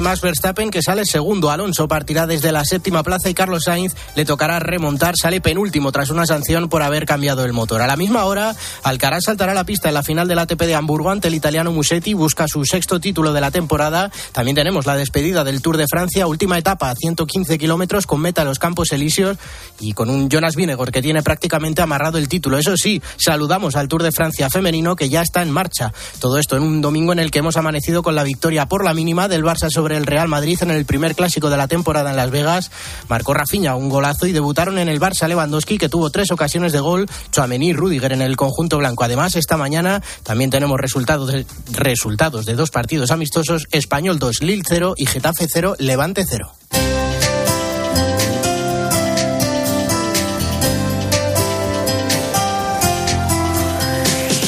Max Verstappen que sale segundo. Alonso partirá desde la séptima plaza y Carlos Sainz le tocará remontar. Sale penúltimo tras una sanción por haber cambiado el motor. A la misma hora, Alcaraz saltará la pista en la final del ATP de Hamburgo ante el italiano Musetti. Busca su sexto título de la temporada. También tenemos la despedida del Tour de Francia. Última etapa, 115 kilómetros con meta a los Campos Elíseos y con un Jonas Vinegor que tiene prácticamente amarrado el título. Eso sí, saludamos al Tour de Francia femenino que ya está en marcha. Todo esto en un domingo en el que hemos amanecido con la victoria por la mínima del Barça sobre el Real Madrid en el primer clásico de la temporada en Las Vegas. Marcó Rafinha un golazo y debutaron en el Barça Lewandowski, que tuvo tres ocasiones de gol, Chouameni y Rudiger en el conjunto blanco. Además, esta mañana también tenemos resultados de, resultados de dos partidos amistosos, Español 2, Lille 0 y Getafe 0, Levante 0.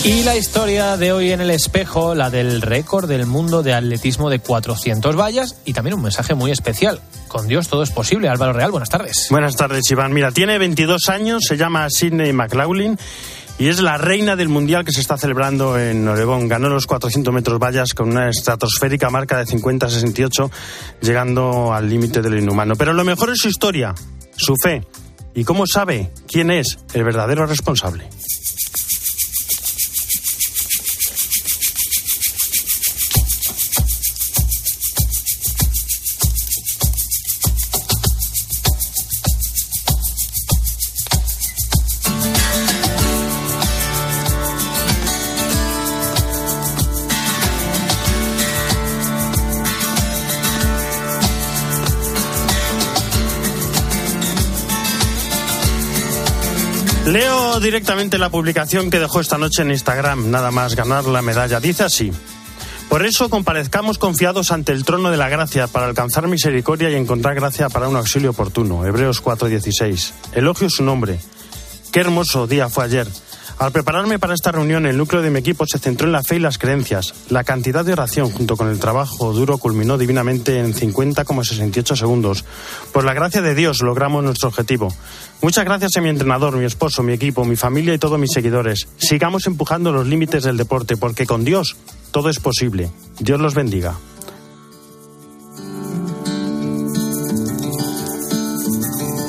Y la historia de hoy en el espejo, la del récord del mundo de atletismo de 400 vallas y también un mensaje muy especial. Con Dios todo es posible. Álvaro Real, buenas tardes. Buenas tardes, Iván. Mira, tiene 22 años, se llama Sidney McLaughlin y es la reina del mundial que se está celebrando en Oregón. Ganó los 400 metros vallas con una estratosférica marca de 50-68, llegando al límite de lo inhumano. Pero lo mejor es su historia, su fe y cómo sabe quién es el verdadero responsable. Leo directamente la publicación que dejó esta noche en Instagram, nada más ganar la medalla. Dice así. Por eso comparezcamos confiados ante el trono de la gracia para alcanzar misericordia y encontrar gracia para un auxilio oportuno. Hebreos 4:16. Elogio su nombre. Qué hermoso día fue ayer. Al prepararme para esta reunión, el núcleo de mi equipo se centró en la fe y las creencias. La cantidad de oración junto con el trabajo duro culminó divinamente en 50,68 segundos. Por la gracia de Dios logramos nuestro objetivo. Muchas gracias a mi entrenador, mi esposo, mi equipo, mi familia y todos mis seguidores. Sigamos empujando los límites del deporte porque con Dios todo es posible. Dios los bendiga.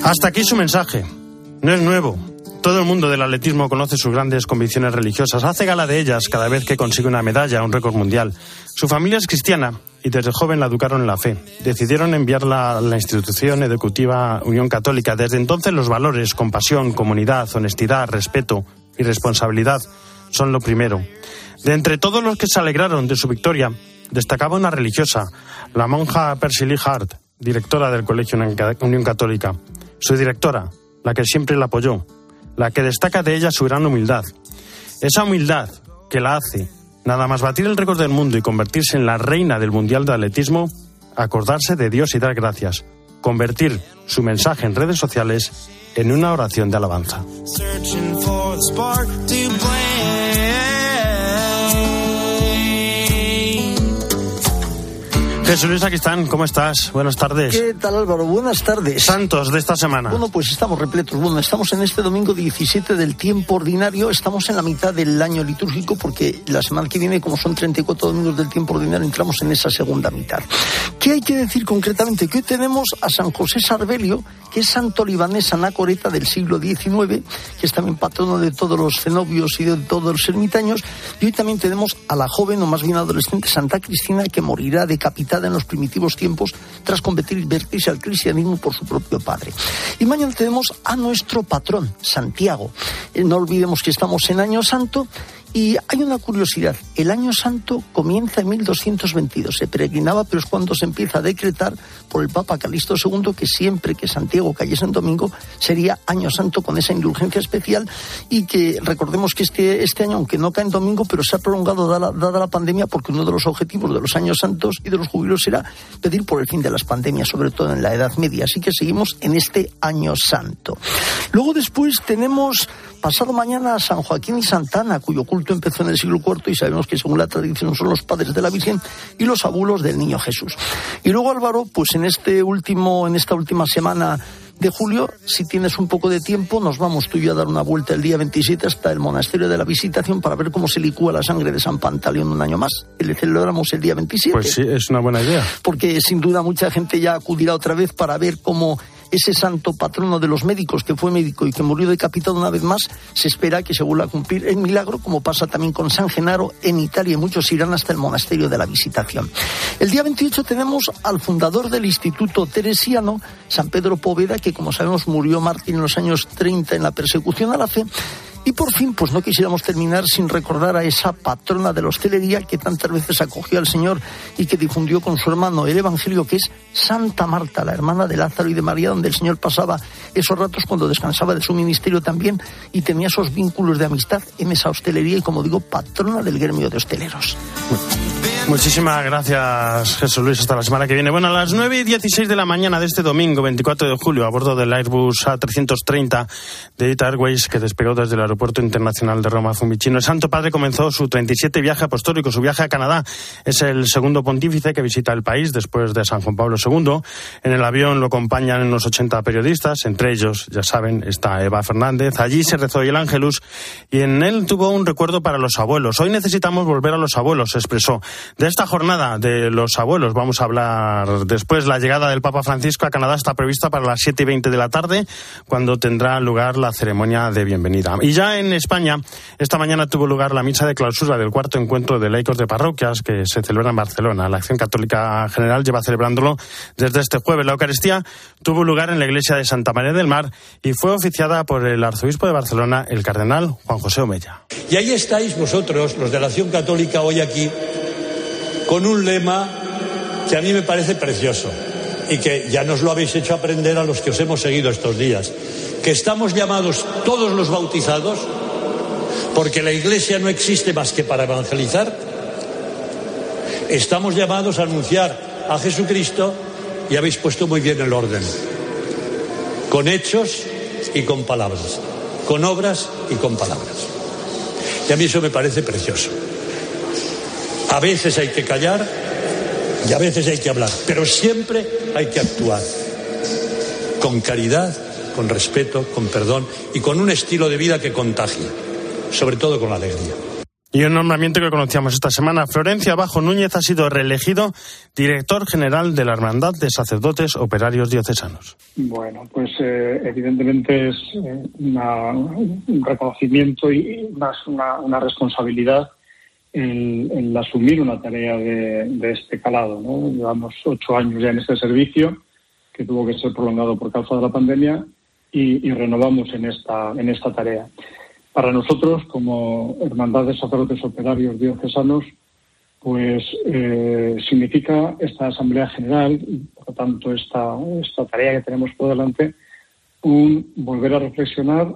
Hasta aquí su mensaje. No es nuevo. Todo el mundo del atletismo conoce sus grandes convicciones religiosas, hace gala de ellas cada vez que consigue una medalla, un récord mundial. Su familia es cristiana y desde joven la educaron en la fe. Decidieron enviarla a la institución educativa Unión Católica. Desde entonces los valores, compasión, comunidad, honestidad, respeto y responsabilidad son lo primero. De entre todos los que se alegraron de su victoria, destacaba una religiosa, la monja Percy Lee Hart, directora del Colegio Unión Católica. Su directora, la que siempre la apoyó, la que destaca de ella su gran humildad. Esa humildad que la hace, nada más batir el récord del mundo y convertirse en la reina del Mundial de Atletismo, acordarse de Dios y dar gracias, convertir su mensaje en redes sociales en una oración de alabanza. Jesús Luis Aquistán, ¿cómo estás? Buenas tardes. ¿Qué tal Álvaro? Buenas tardes. Santos de esta semana. Bueno, pues estamos repletos. Bueno, estamos en este domingo 17 del tiempo ordinario. Estamos en la mitad del año litúrgico porque la semana que viene, como son 34 domingos del tiempo ordinario, entramos en esa segunda mitad. ¿Qué hay que decir concretamente? Que hoy tenemos a San José Sarbelio, que es santo libanés anacoreta del siglo XIX, que es también patrono de todos los cenobios y de todos los ermitaños. Y hoy también tenemos a la joven o más bien adolescente Santa Cristina, que morirá decapitada en los primitivos tiempos tras convertirse al cristianismo por su propio padre. Y mañana tenemos a nuestro patrón, Santiago. Eh, no olvidemos que estamos en Año Santo y hay una curiosidad, el año santo comienza en 1222, se peregrinaba, pero es cuando se empieza a decretar por el Papa Calixto II que siempre que Santiago cayese en domingo sería año santo con esa indulgencia especial y que recordemos que este, este año, aunque no cae en domingo, pero se ha prolongado dada, la pandemia porque uno de los objetivos de los años santos y de los jubilos era pedir por el fin de las pandemias, sobre todo en la Edad Media. Así que seguimos en este año santo. Luego después tenemos pasado mañana a San Joaquín y Santana, cuyo culto empezó en el siglo IV y sabemos que según la tradición son los padres de la Virgen y los abuelos del niño Jesús. Y luego Álvaro, pues en este último, en esta última semana de julio, si tienes un poco de tiempo, nos vamos tú y yo a dar una vuelta el día 27 hasta el monasterio de la Visitación para ver cómo se licúa la sangre de San Pantaleón un año más. Le celebramos el día 27. Pues sí, es una buena idea. Porque sin duda mucha gente ya acudirá otra vez para ver cómo ese santo patrono de los médicos que fue médico y que murió decapitado una vez más, se espera que se vuelva a cumplir el milagro, como pasa también con San Genaro en Italia y muchos irán hasta el monasterio de la Visitación. El día 28 tenemos al fundador del Instituto Teresiano, San Pedro Poveda, que como sabemos murió mártir en los años 30 en la persecución a la fe y por fin, pues no quisiéramos terminar sin recordar a esa patrona de la hostelería que tantas veces acogió al Señor y que difundió con su hermano el Evangelio, que es Santa Marta, la hermana de Lázaro y de María, donde el Señor pasaba esos ratos cuando descansaba de su ministerio también y tenía esos vínculos de amistad en esa hostelería y, como digo, patrona del gremio de hosteleros. Muchísimas gracias, Jesús Luis. Hasta la semana que viene. Bueno, a las 9 y 16 de la mañana de este domingo, 24 de julio, a bordo del Airbus A330 de Ita Airways, que despegó desde el Aeropuerto Internacional de Roma Fiumicino, el Santo Padre comenzó su 37 viaje apostólico, su viaje a Canadá. Es el segundo pontífice que visita el país después de San Juan Pablo II. En el avión lo acompañan unos 80 periodistas, entre ellos, ya saben, está Eva Fernández. Allí se rezó el Ángelus y en él tuvo un recuerdo para los abuelos. Hoy necesitamos volver a los abuelos, expresó. De esta jornada de los abuelos vamos a hablar después. La llegada del Papa Francisco a Canadá está prevista para las 7 y 20 de la tarde, cuando tendrá lugar la ceremonia de bienvenida. Y ya en España, esta mañana tuvo lugar la misa de clausura del cuarto encuentro de laicos de parroquias que se celebra en Barcelona. La Acción Católica General lleva celebrándolo desde este jueves. La Eucaristía tuvo lugar en la iglesia de Santa María del Mar y fue oficiada por el arzobispo de Barcelona, el cardenal Juan José Omella. Y ahí estáis vosotros, los de la Acción Católica, hoy aquí con un lema que a mí me parece precioso y que ya nos lo habéis hecho aprender a los que os hemos seguido estos días, que estamos llamados todos los bautizados, porque la Iglesia no existe más que para evangelizar, estamos llamados a anunciar a Jesucristo y habéis puesto muy bien el orden, con hechos y con palabras, con obras y con palabras. Y a mí eso me parece precioso. A veces hay que callar y a veces hay que hablar, pero siempre hay que actuar con caridad, con respeto, con perdón y con un estilo de vida que contagie, sobre todo con la alegría. Y un nombramiento que conocíamos esta semana, Florencia Bajo Núñez ha sido reelegido director general de la Hermandad de Sacerdotes Operarios Diocesanos. Bueno, pues eh, evidentemente es eh, un reconocimiento y más una, una responsabilidad el, asumir una tarea de, este calado. ¿no? Llevamos ocho años ya en este servicio, que tuvo que ser prolongado por causa de la pandemia, y, renovamos en esta, en esta tarea. Para nosotros, como Hermandad de Sacerdotes Operarios Diocesanos, pues eh, significa esta Asamblea General, y por lo tanto esta, esta tarea que tenemos por delante, un volver a reflexionar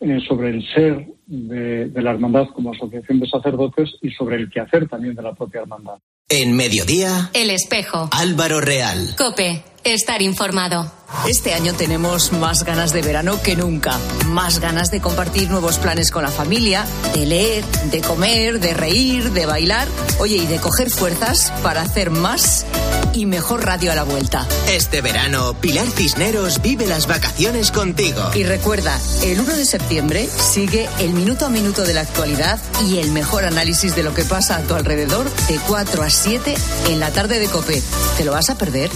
eh, sobre el ser de, la hermandad como asociación de sacerdotes y sobre el quehacer también de la propia hermandad. En mediodía, El Espejo. Álvaro Real. Cope, estar informado. Este año tenemos más ganas de verano que nunca. Más ganas de compartir nuevos planes con la familia, de leer, de comer, de reír, de bailar. Oye, y de coger fuerzas para hacer más y mejor radio a la vuelta. Este verano, Pilar Cisneros vive las vacaciones contigo. Y recuerda, el 1 de septiembre sigue el minuto a minuto de la actualidad y el mejor análisis de lo que pasa a tu alrededor de 4 a 7 en la tarde de Cope. ¿Te lo vas a perder?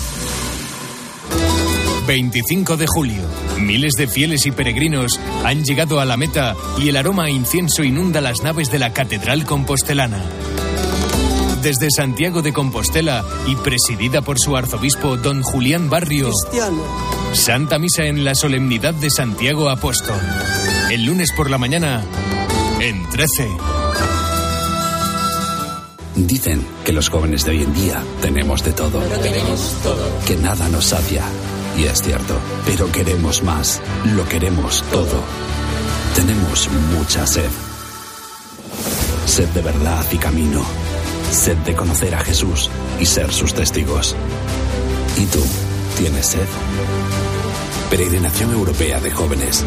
25 de julio. Miles de fieles y peregrinos han llegado a la meta y el aroma a incienso inunda las naves de la Catedral Compostelana. Desde Santiago de Compostela y presidida por su arzobispo don Julián Barrio, Santa Misa en la solemnidad de Santiago Apóstol. El lunes por la mañana, en 13. Dicen que los jóvenes de hoy en día tenemos de todo. Que nada nos sacia. Y es cierto. Pero queremos más. Lo queremos todo. Tenemos mucha sed. Sed de verdad y camino. Sed de conocer a Jesús y ser sus testigos. ¿Y tú? ¿Tienes sed? Peregrinación Europea de Jóvenes.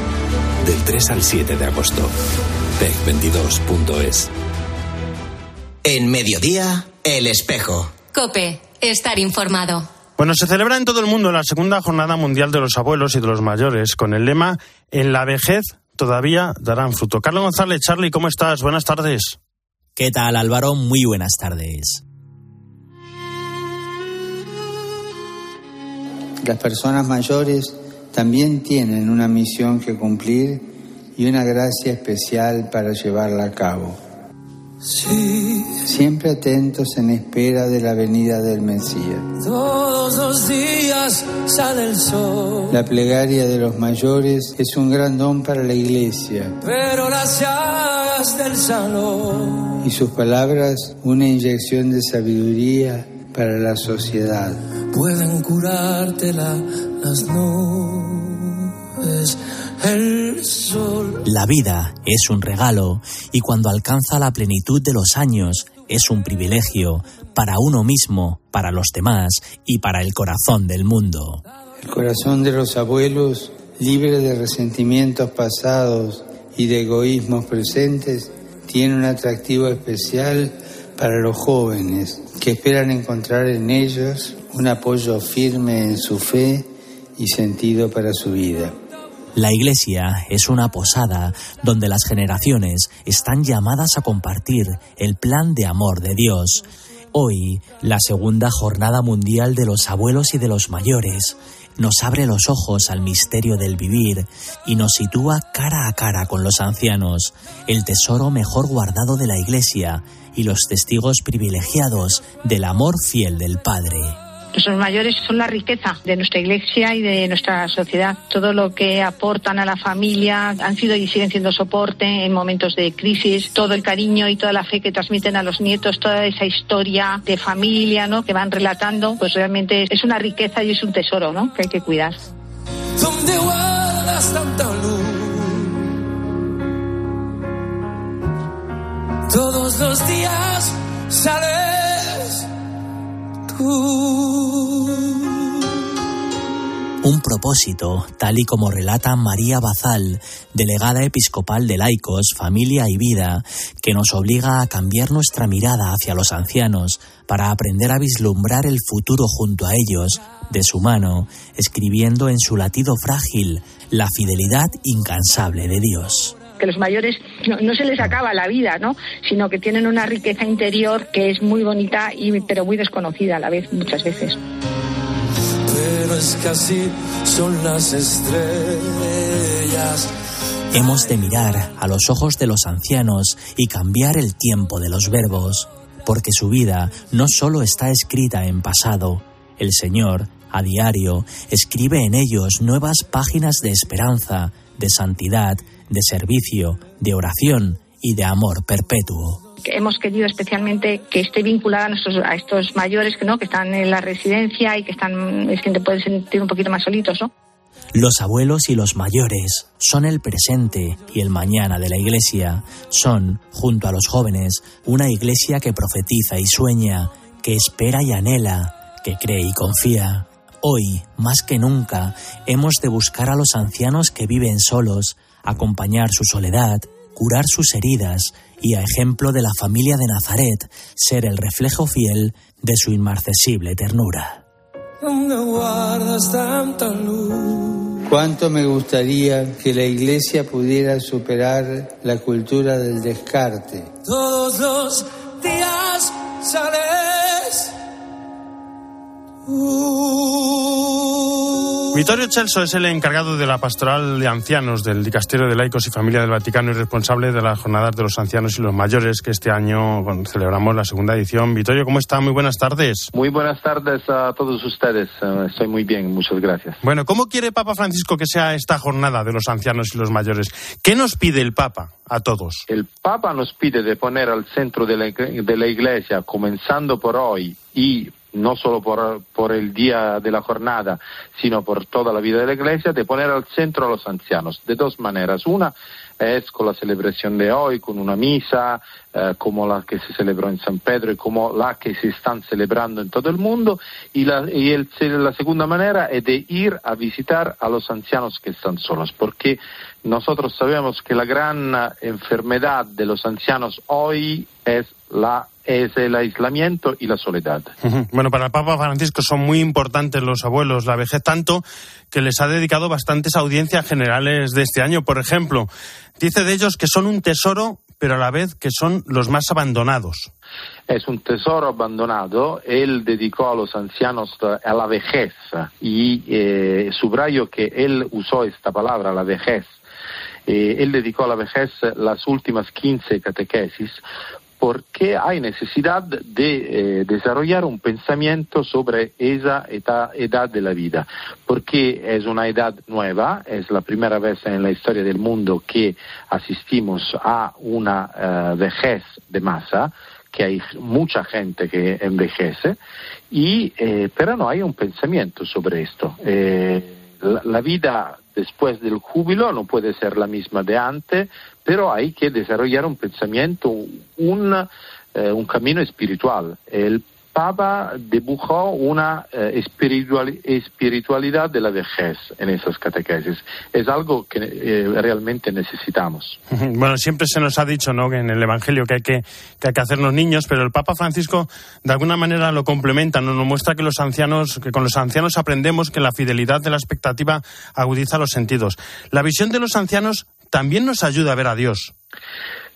Del 3 al 7 de agosto. PEC22.es. En mediodía, El Espejo. Cope, estar informado. Bueno, se celebra en todo el mundo la segunda jornada mundial de los abuelos y de los mayores, con el lema En la vejez todavía darán fruto. Carlos González, Charlie, ¿cómo estás? Buenas tardes. ¿Qué tal, Álvaro? Muy buenas tardes. Las personas mayores también tienen una misión que cumplir y una gracia especial para llevarla a cabo. Siempre atentos en espera de la venida del Mesías. Todos los días sale el sol. La plegaria de los mayores es un gran don para la iglesia. Pero las llagas del salón. Y sus palabras una inyección de sabiduría para la sociedad. Pueden curarte las nubes el sol. La vida es un regalo y cuando alcanza la plenitud de los años es un privilegio para uno mismo, para los demás y para el corazón del mundo. El corazón de los abuelos, libre de resentimientos pasados y de egoísmos presentes, tiene un atractivo especial para los jóvenes que esperan encontrar en ellos un apoyo firme en su fe y sentido para su vida. La iglesia es una posada donde las generaciones están llamadas a compartir el plan de amor de Dios. Hoy, la segunda jornada mundial de los abuelos y de los mayores nos abre los ojos al misterio del vivir y nos sitúa cara a cara con los ancianos, el tesoro mejor guardado de la iglesia y los testigos privilegiados del amor fiel del Padre. Nuestros mayores son la riqueza de nuestra iglesia y de nuestra sociedad. Todo lo que aportan a la familia han sido y siguen siendo soporte en momentos de crisis. Todo el cariño y toda la fe que transmiten a los nietos, toda esa historia de familia ¿no? que van relatando, pues realmente es una riqueza y es un tesoro ¿no? que hay que cuidar. ¿Dónde guardas tanta luz? Todos los días un propósito, tal y como relata María Bazal, delegada episcopal de laicos, familia y vida, que nos obliga a cambiar nuestra mirada hacia los ancianos para aprender a vislumbrar el futuro junto a ellos, de su mano, escribiendo en su latido frágil la fidelidad incansable de Dios que los mayores no, se les acaba la vida, ¿no? Sino que tienen una riqueza interior que es muy bonita y pero muy desconocida a la vez muchas veces. Pero es que así son las estrellas. Hemos de mirar a los ojos de los ancianos y cambiar el tiempo de los verbos, porque su vida no solo está escrita en pasado, el Señor, a diario, escribe en ellos nuevas páginas de esperanza, de santidad, de servicio, de oración y de amor perpetuo. Hemos querido especialmente que esté vinculada a, nuestros, a estos mayores que no que están en la residencia y que están es que te pueden sentir un poquito más solitos, ¿no? Los abuelos y los mayores son el presente y el mañana de la Iglesia. Son, junto a los jóvenes, una Iglesia que profetiza y sueña, que espera y anhela, que cree y confía. Hoy, más que nunca, hemos de buscar a los ancianos que viven solos, acompañar su soledad, curar sus heridas y, a ejemplo de la familia de Nazaret, ser el reflejo fiel de su inmarcesible ternura. Cuánto me gustaría que la iglesia pudiera superar la cultura del descarte. Todos los días sales. Vittorio Celso es el encargado de la pastoral de ancianos del Dicasterio de Laicos y Familia del Vaticano y responsable de las jornadas de los ancianos y los mayores que este año celebramos la segunda edición. Vittorio, ¿cómo está? Muy buenas tardes. Muy buenas tardes a todos ustedes. Eh, estoy muy bien, muchas gracias. Bueno, ¿cómo quiere Papa Francisco que sea esta jornada de los ancianos y los mayores? ¿Qué nos pide el Papa a todos? El Papa nos pide de poner al centro de la, de la Iglesia, comenzando por hoy y no solo por, el día de la jornada, sino por toda la vida de la Iglesia, de poner al centro a los ancianos, de dos maneras. Una es con la celebración de hoy, con una misa, eh, como la que se celebró en San Pedro y como la que se están celebrando en todo el mundo, y, la, la segunda manera es de ir a visitar a los ancianos que están solos, porque nosotros sabemos que la gran enfermedad de los ancianos hoy es la es el aislamiento y la soledad. Bueno, para el Papa Francisco son muy importantes los abuelos, la vejez, tanto que les ha dedicado bastantes audiencias generales de este año. Por ejemplo, dice de ellos que son un tesoro, pero a la vez que son los más abandonados. Es un tesoro abandonado. Él dedicó a los ancianos a la vejez y eh, subrayo que él usó esta palabra, la vejez. Eh, él dedicó a la vejez las últimas 15 catequesis porque hay necesidad de eh, desarrollar un pensamiento sobre esa edad, de la vida, porque es una edad nueva, es la primera vez en la historia del mundo que asistimos a una eh, vejez de masa, que hay mucha gente que envejece, y, eh, pero no hay un pensamiento sobre esto. La, la, vida después del júbilo no puede ser la misma de antes, pero hay que desarrollar un pensamiento, un, eh, un camino espiritual. El Papa dibujó una eh, espiritualidad de la vejez en esas catequesis. Es algo que eh, realmente necesitamos. Bueno, siempre se nos ha dicho ¿no? en el Evangelio que hay que, que hay que hacer los niños, pero el Papa Francisco de alguna manera lo complementa, nos muestra que los ancianos, que con los ancianos aprendemos que la fidelidad de la expectativa agudiza los sentidos. La visión de los ancianos también nos ayuda a ver a Dios.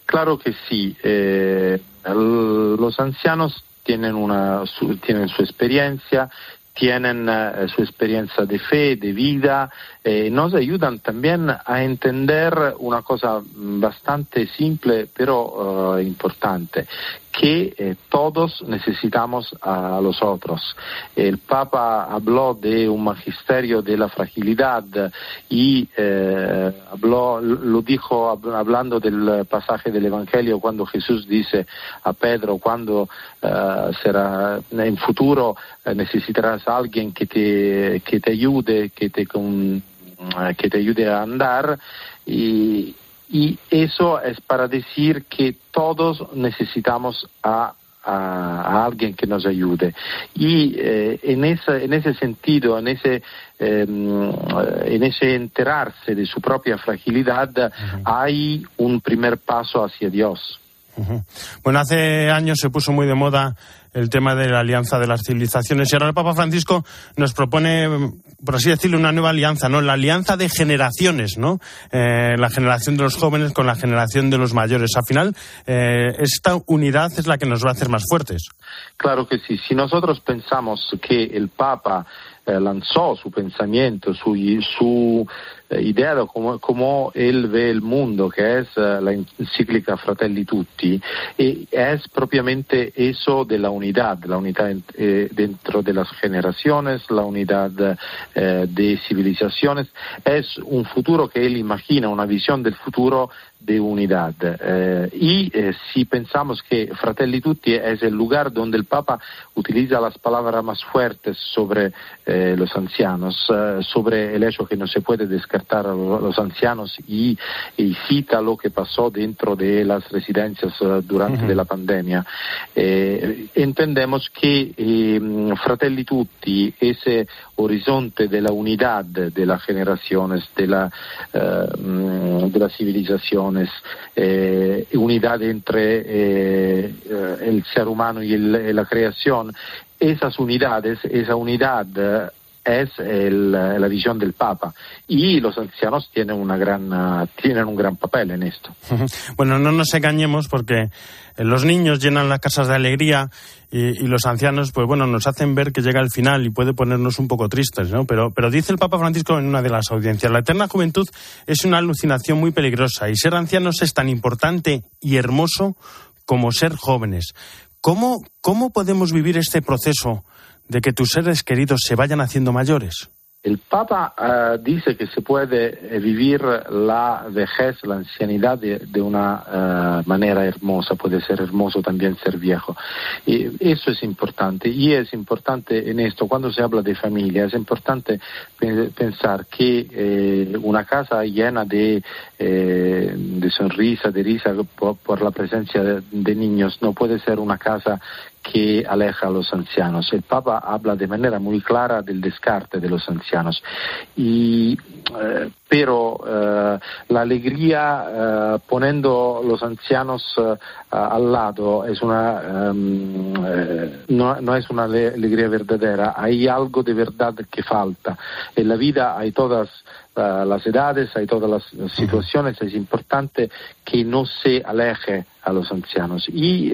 Claro que sí. Eh, los ancianos tienen, una, su, tienen su experiencia, tienen uh, su experiencia de fe, de vida, eh, nos ayudan también a entender una cosa bastante simple pero uh, importante, que eh, todos necesitamos a los otros. El Papa habló de un magisterio de la fragilidad y eh, habló, lo dijo hablando del pasaje del Evangelio cuando Jesús dice a Pedro, cuando será en futuro necesitarás a alguien que te, que te ayude, que te, que te ayude a andar y, y eso es para decir que todos necesitamos a, alguien que nos ayude. Y eh, en, esa, en, ese sentido, en ese, eh, en ese enterarse de su propia fragilidad, uh -huh. hay un primer paso hacia Dios. Bueno, hace años se puso muy de moda el tema de la alianza de las civilizaciones. Y ahora el Papa Francisco nos propone, por así decirlo, una nueva alianza, ¿no? La alianza de generaciones, ¿no? Eh, la generación de los jóvenes con la generación de los mayores. Al final, eh, esta unidad es la que nos va a hacer más fuertes. Claro que sí. Si nosotros pensamos que el Papa eh, lanzó su pensamiento, su, su eh, idea de cómo, cómo, él ve el mundo, que es uh, la encíclica Fratelli Tutti, y es propiamente eso de la unidad, la unidad eh, dentro de las generaciones, la unidad eh, de civilizaciones, es un futuro que él imagina, una visión del futuro de unidad. Eh, y eh, si pensamos que Fratelli Tutti es el lugar donde el Papa utiliza las palabras más fuertes sobre eh, los ancianos, sobre el hecho que no se puede descartar a los ancianos y, y cita lo que pasó dentro de las residencias durante uh -huh. la pandemia, entendemos que Fratelli Tutti, ese horizonte de la unidad de las generaciones, de la, de la civilización, eh, unidad entre eh, el ser humano y, el, la creación, esas unidades, esa unidad es el, la visión del Papa y los ancianos tienen, una gran, uh, tienen un gran papel en esto. Bueno, no nos engañemos porque los niños llenan las casas de alegría y, y, los ancianos, pues bueno, nos hacen ver que llega el final y puede ponernos un poco tristes, ¿no? Pero, pero dice el Papa Francisco en una de las audiencias, la eterna juventud es una alucinación muy peligrosa y ser ancianos es tan importante y hermoso como ser jóvenes. ¿Cómo, cómo podemos vivir este proceso de que tus seres queridos se vayan haciendo mayores? El Papa uh, dice que se puede vivir la vejez, la ancianidad de, de una uh, manera hermosa, puede ser hermoso también ser viejo. Y eso es importante. Y es importante en esto, cuando se habla de familia, es importante pensar que eh, una casa llena de, eh, de sonrisa, de risa por, la presencia de niños, no puede ser una casa que aleja a los ancianos. El Papa habla de manera muy clara del descarte de los ancianos. Eh, pero eh, la alegría eh, poniendo los ancianos eh, al lado es una, em, eh, no, es una ale- alegría verdadera. Hay algo de verdad que falta. En la vida hay todas las edades, hay todas las situaciones. Es importante que no se aleje a los ancianos. Y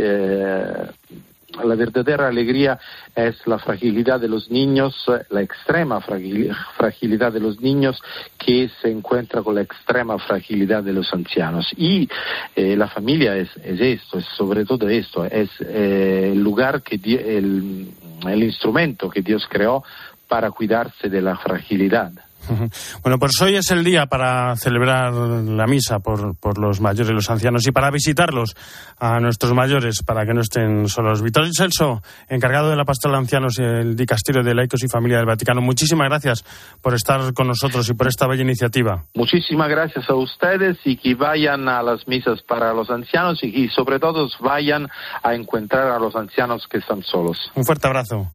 la verdadera alegría es la fragilidad de los niños, eh, la extrema fragil- fragilidad de los niños que se encuentra con la extrema fragilidad de los ancianos. Y eh, la familia es, es esto, es sobre todo esto, es eh, el lugar que el, el instrumento que Dios creó para cuidarse de la fragilidad. Bueno, pues hoy es el día para celebrar la misa por, por los mayores y los ancianos y para visitarlos a nuestros mayores para que no estén solos. Vittorio Celso, encargado de la pastoral de ancianos y el dicasterio de laicos y familia del Vaticano, muchísimas gracias por estar con nosotros y por esta bella iniciativa. Muchísimas gracias a ustedes y que vayan a las misas para los ancianos y que sobre todo vayan a encontrar a los ancianos que están solos. Un fuerte abrazo.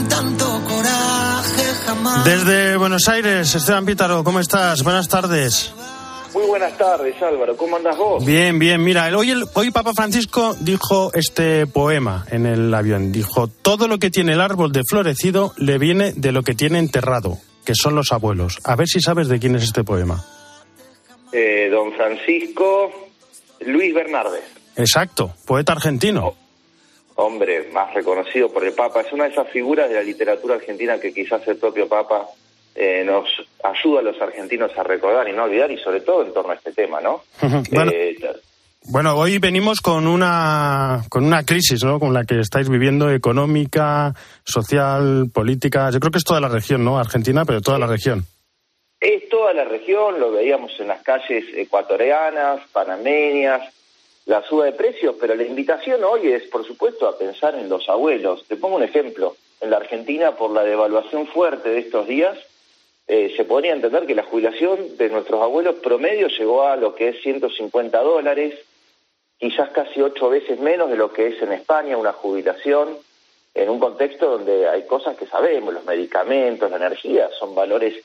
Con tanto coraje, jamás. Desde Buenos Aires, Esteban Pítaro, ¿cómo estás? Buenas tardes. Muy buenas tardes, Álvaro. ¿Cómo andas vos? Bien, bien. Mira, el- hoy, el, hoy Papa Francisco dijo este poema en el avión. Dijo, todo lo que tiene el árbol de florecido le viene de lo que tiene enterrado, que son los abuelos. A ver si sabes de quién es este poema. Eh, don Francisco Luis Bernardes, Exacto, poeta argentino. Hombre más reconocido por el Papa. Es una de esas figuras de la literatura argentina que quizás el propio Papa eh, nos ayuda a los argentinos a recordar y no olvidar, y sobre todo en torno a este tema, ¿no? Bueno, Eh, bueno, hoy venimos con una, con una crisis, ¿no? Con la que estáis viviendo económica, social, política. Yo creo que es toda la región, ¿no? Argentina, pero toda la región. Es toda la región, lo veíamos en las calles ecuatorianas, panameñas, la suba de precios, pero la invitación hoy es, por supuesto, a pensar en los abuelos. Te pongo un ejemplo. En la Argentina, por la devaluación fuerte de estos días, eh, se podría entender que la jubilación de nuestros abuelos promedio llegó a lo que es 150 dólares, quizás casi ocho veces menos de lo que es en España una jubilación, en un contexto donde hay cosas que sabemos, los medicamentos, la energía, son valores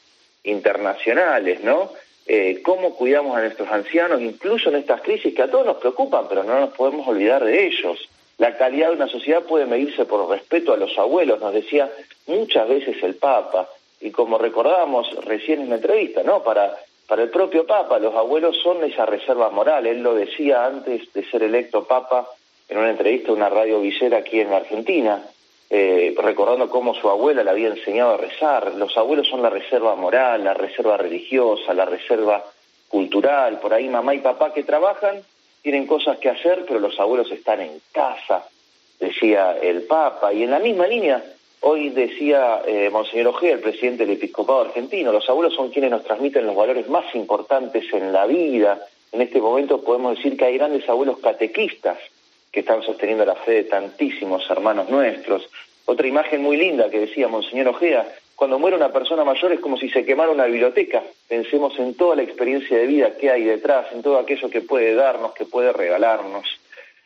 internacionales, ¿no? Eh, cómo cuidamos a nuestros ancianos, incluso en estas crisis que a todos nos preocupan, pero no nos podemos olvidar de ellos. La calidad de una sociedad puede medirse por respeto a los abuelos, nos decía muchas veces el Papa, y como recordábamos recién en la entrevista, ¿no? Para, para el propio Papa, los abuelos son esa reserva moral, él lo decía antes de ser electo Papa en una entrevista a una radio visera aquí en Argentina, eh, recordando cómo su abuela le había enseñado a rezar. Los abuelos son la reserva moral, la reserva religiosa, la reserva cultural. Por ahí mamá y papá que trabajan tienen cosas que hacer, pero los abuelos están en casa, decía el Papa. Y en la misma línea, hoy decía eh, Monseñor Ojea, el presidente del Episcopado argentino, los abuelos son quienes nos transmiten los valores más importantes en la vida. En este momento podemos decir que hay grandes abuelos catequistas que están sosteniendo la fe de tantísimos hermanos nuestros. Otra imagen muy linda que decía Monseñor Ojea, cuando muere una persona mayor es como si se quemara una biblioteca. Pensemos en toda la experiencia de vida que hay detrás, en todo aquello que puede darnos, que puede regalarnos.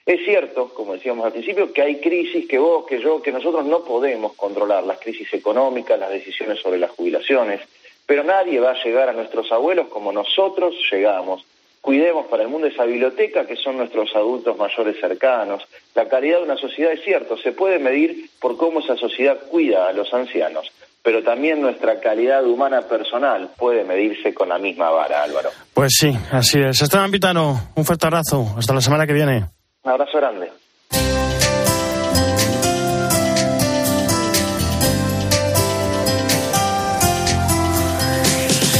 Es cierto, como decíamos al principio, que hay crisis que vos, que yo, que nosotros no podemos controlar, las crisis económicas, las decisiones sobre las jubilaciones, pero nadie va a llegar a nuestros abuelos como nosotros llegamos cuidemos para el mundo esa biblioteca que son nuestros adultos mayores cercanos. La calidad de una sociedad es cierto, se puede medir por cómo esa sociedad cuida a los ancianos, pero también nuestra calidad humana personal puede medirse con la misma vara, Álvaro. Pues sí, así es. Esteban Pitano, un fuerte abrazo. Hasta la semana que viene. Un abrazo grande.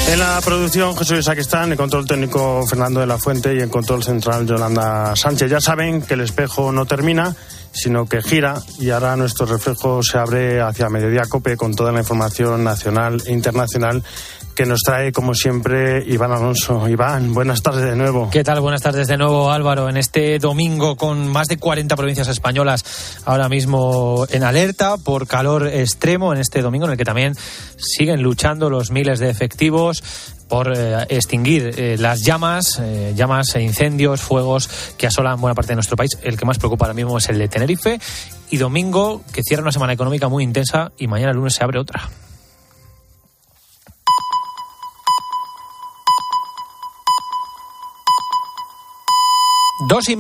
En la producción Jesús Saquistán, el control técnico Fernando de la Fuente y el control central Yolanda Sánchez. Ya saben que el espejo no termina, sino que gira y ahora nuestro reflejo se abre hacia Mediodía Cope con toda la información nacional e internacional que nos trae, como siempre, Iván Alonso. Iván, buenas tardes de nuevo. ¿Qué tal? Buenas tardes de nuevo, Álvaro. En este domingo, con más de 40 provincias españolas ahora mismo en alerta por calor extremo, en este domingo en el que también siguen luchando los miles de efectivos por eh, extinguir eh, las llamas, eh, llamas e incendios, fuegos que asolan buena parte de nuestro país. El que más preocupa ahora mismo es el de Tenerife. Y domingo, que cierra una semana económica muy intensa y mañana lunes se abre otra. Dos y media.